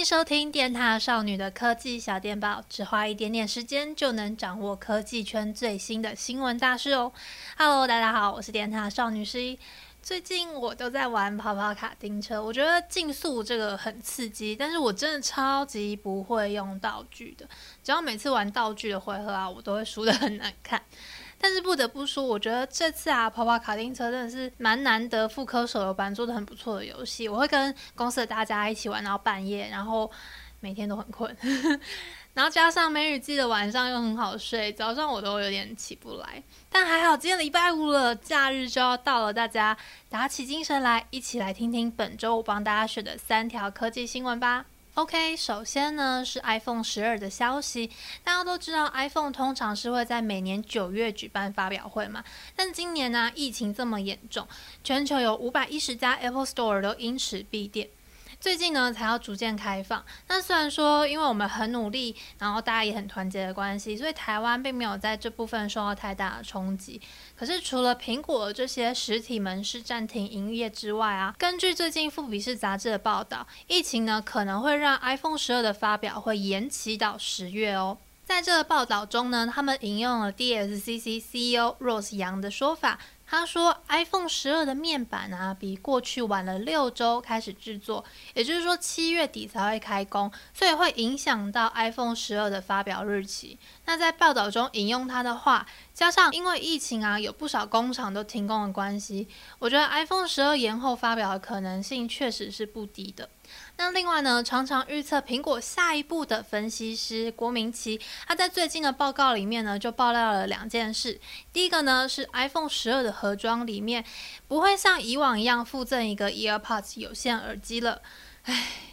迎收听电塔少女的科技小电报，只花一点点时间就能掌握科技圈最新的新闻大事哦。Hello，大家好，我是电塔少女十一。最近我都在玩跑跑卡丁车，我觉得竞速这个很刺激，但是我真的超级不会用道具的，只要每次玩道具的回合啊，我都会输得很难看。但是不得不说，我觉得这次啊，跑跑卡丁车真的是蛮难得，复刻手游版做得很不错的游戏。我会跟公司的大家一起玩到半夜，然后每天都很困，然后加上梅雨季的晚上又很好睡，早上我都有点起不来。但还好，今天礼拜五了，假日就要到了，大家打起精神来，一起来听听本周我帮大家选的三条科技新闻吧。OK，首先呢是 iPhone 十二的消息。大家都知道，iPhone 通常是会在每年九月举办发表会嘛。但今年呢，疫情这么严重，全球有五百一十家 Apple Store 都因此闭店。最近呢，才要逐渐开放。那虽然说，因为我们很努力，然后大家也很团结的关系，所以台湾并没有在这部分受到太大的冲击。可是，除了苹果这些实体门市暂停营业之外啊，根据最近《富比士》杂志的报道，疫情呢可能会让 iPhone 十二的发表会延期到十月哦。在这个报道中呢，他们引用了 DSCC CEO Rose Young 的说法。他说，iPhone 十二的面板啊，比过去晚了六周开始制作，也就是说七月底才会开工，所以会影响到 iPhone 十二的发表日期。那在报道中引用他的话，加上因为疫情啊，有不少工厂都停工的关系，我觉得 iPhone 十二延后发表的可能性确实是不低的。那另外呢，常常预测苹果下一步的分析师郭明奇，他在最近的报告里面呢，就爆料了两件事。第一个呢，是 iPhone 十二的盒装里面不会像以往一样附赠一个 EarPods 有线耳机了。唉。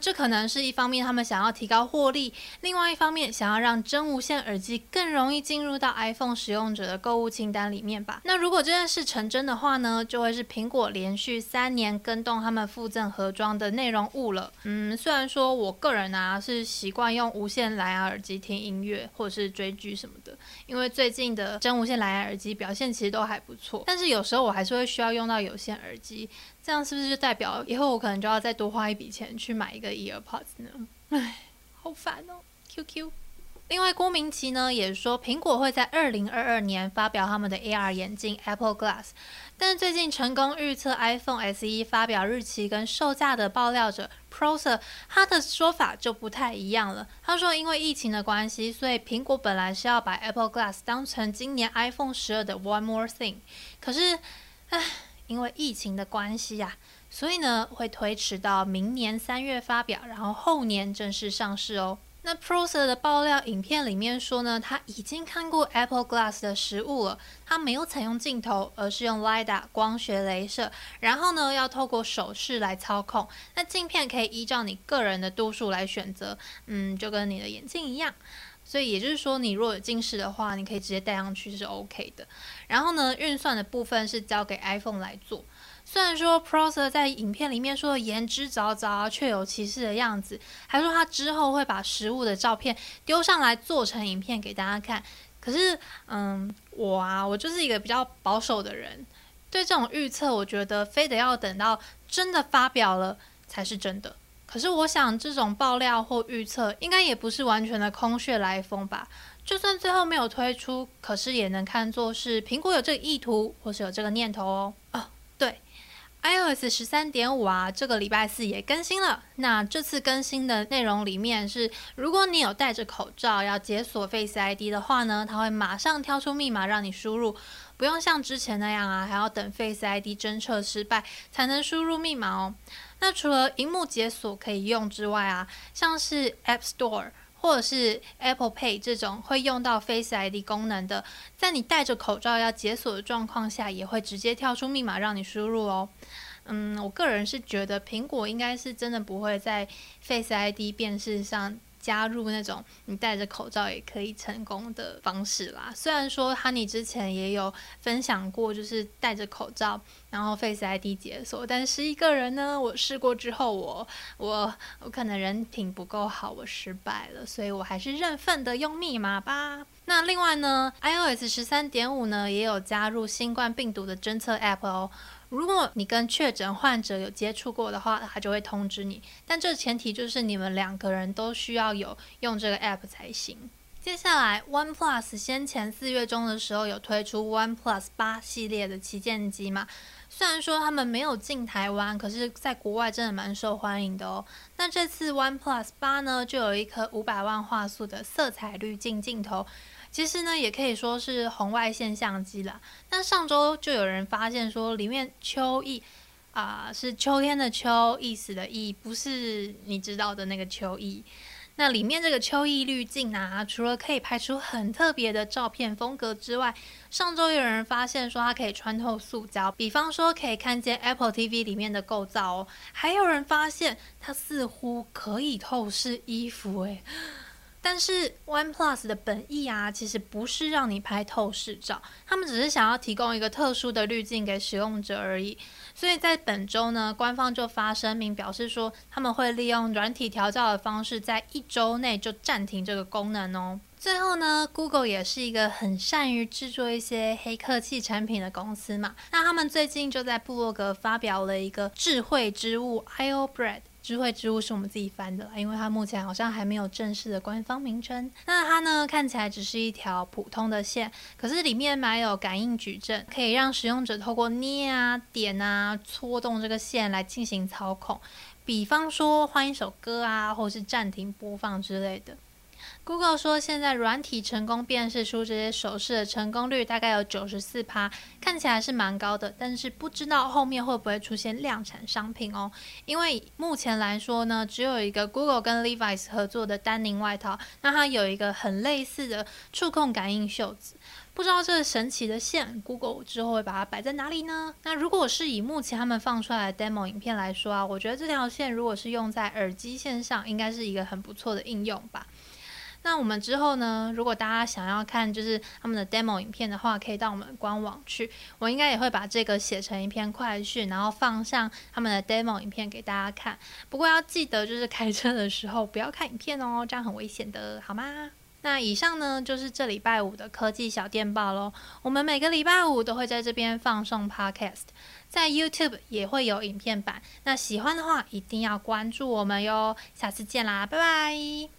这可能是一方面，他们想要提高获利；另外一方面，想要让真无线耳机更容易进入到 iPhone 使用者的购物清单里面吧。那如果这件事成真的话呢，就会是苹果连续三年跟动他们附赠盒装的内容物了。嗯，虽然说我个人啊是习惯用无线蓝牙耳机听音乐或者是追剧什么的，因为最近的真无线蓝牙耳机表现其实都还不错。但是有时候我还是会需要用到有线耳机。这样是不是就代表以后我可能就要再多花一笔钱去买一个 EarPods 呢？唉，好烦哦。QQ。另外，郭明奇呢也说，苹果会在二零二二年发表他们的 AR 眼镜 Apple Glass。但最近成功预测 iPhone SE 发表日期跟售价的爆料者 Proser，他的说法就不太一样了。他说，因为疫情的关系，所以苹果本来是要把 Apple Glass 当成今年 iPhone 十二的 One More Thing。可是，唉。因为疫情的关系呀、啊，所以呢会推迟到明年三月发表，然后后年正式上市哦。那 Proser 的爆料影片里面说呢，他已经看过 Apple Glass 的实物了，他没有采用镜头，而是用 LiDAR 光学镭射，然后呢要透过手势来操控。那镜片可以依照你个人的度数来选择，嗯，就跟你的眼镜一样。所以也就是说，你如果有近视的话，你可以直接戴上去是 OK 的。然后呢，运算的部分是交给 iPhone 来做。虽然说 Procer 在影片里面说的言之凿凿、确有其事的样子，还说他之后会把实物的照片丢上来做成影片给大家看。可是，嗯，我啊，我就是一个比较保守的人，对这种预测，我觉得非得要等到真的发表了才是真的。可是我想，这种爆料或预测应该也不是完全的空穴来风吧？就算最后没有推出，可是也能看作是苹果有这个意图，或是有这个念头哦。哦，对，iOS 十三点五啊，这个礼拜四也更新了。那这次更新的内容里面是，如果你有戴着口罩要解锁 Face ID 的话呢，它会马上跳出密码让你输入，不用像之前那样啊，还要等 Face ID 侦测失败才能输入密码哦。那除了荧幕解锁可以用之外啊，像是 App Store 或者是 Apple Pay 这种会用到 Face ID 功能的，在你戴着口罩要解锁的状况下，也会直接跳出密码让你输入哦。嗯，我个人是觉得苹果应该是真的不会在 Face ID 辨识上。加入那种你戴着口罩也可以成功的方式啦。虽然说 Honey 之前也有分享过，就是戴着口罩然后 Face ID 解锁，但是一个人呢，我试过之后我，我我可能人品不够好，我失败了，所以我还是认份的用密码吧。那另外呢，iOS 十三点五呢也有加入新冠病毒的侦测 App 哦。如果你跟确诊患者有接触过的话，他就会通知你。但这前提就是你们两个人都需要有用这个 App 才行。接下来，OnePlus 先前四月中的时候有推出 OnePlus 八系列的旗舰机嘛？虽然说他们没有进台湾，可是在国外真的蛮受欢迎的哦。那这次 OnePlus 八呢，就有一颗五百万画素的色彩滤镜镜头，其实呢也可以说是红外线相机啦。那上周就有人发现说，里面秋意啊、是秋天的秋，意思的意，不是你知道的那个秋意。那里面这个秋意滤镜啊，除了可以拍出很特别的照片风格之外，上周有人发现说它可以穿透塑胶，比方说可以看见 Apple TV 里面的构造哦。还有人发现它似乎可以透视衣服诶。但是 OnePlus 的本意啊，其实不是让你拍透视照，他们只是想要提供一个特殊的滤镜给使用者而已。所以在本周呢，官方就发声明表示说，他们会利用软体调教的方式，在一周内就暂停这个功能哦。最后呢，Google 也是一个很善于制作一些黑科技产品的公司嘛，那他们最近就在布洛格发表了一个智慧之物 IO Bread。智慧织物是我们自己翻的，因为它目前好像还没有正式的官方名称。那它呢，看起来只是一条普通的线，可是里面埋有感应矩阵，可以让使用者透过捏啊、点啊、搓动这个线来进行操控。比方说换一首歌啊，或是暂停播放之类的。Google 说，现在软体成功辨识出这些手势的成功率大概有九十四趴，看起来是蛮高的，但是不知道后面会不会出现量产商品哦。因为目前来说呢，只有一个 Google 跟 Levi's 合作的丹宁外套，那它有一个很类似的触控感应袖子，不知道这个神奇的线，Google 之后会把它摆在哪里呢？那如果是以目前他们放出来的 demo 影片来说啊，我觉得这条线如果是用在耳机线上，应该是一个很不错的应用吧。那我们之后呢，如果大家想要看就是他们的 demo 影片的话，可以到我们官网去。我应该也会把这个写成一篇快讯，然后放上他们的 demo 影片给大家看。不过要记得就是开车的时候不要看影片哦，这样很危险的，好吗？那以上呢就是这礼拜五的科技小电报喽。我们每个礼拜五都会在这边放送 podcast，在 YouTube 也会有影片版。那喜欢的话一定要关注我们哟。下次见啦，拜拜。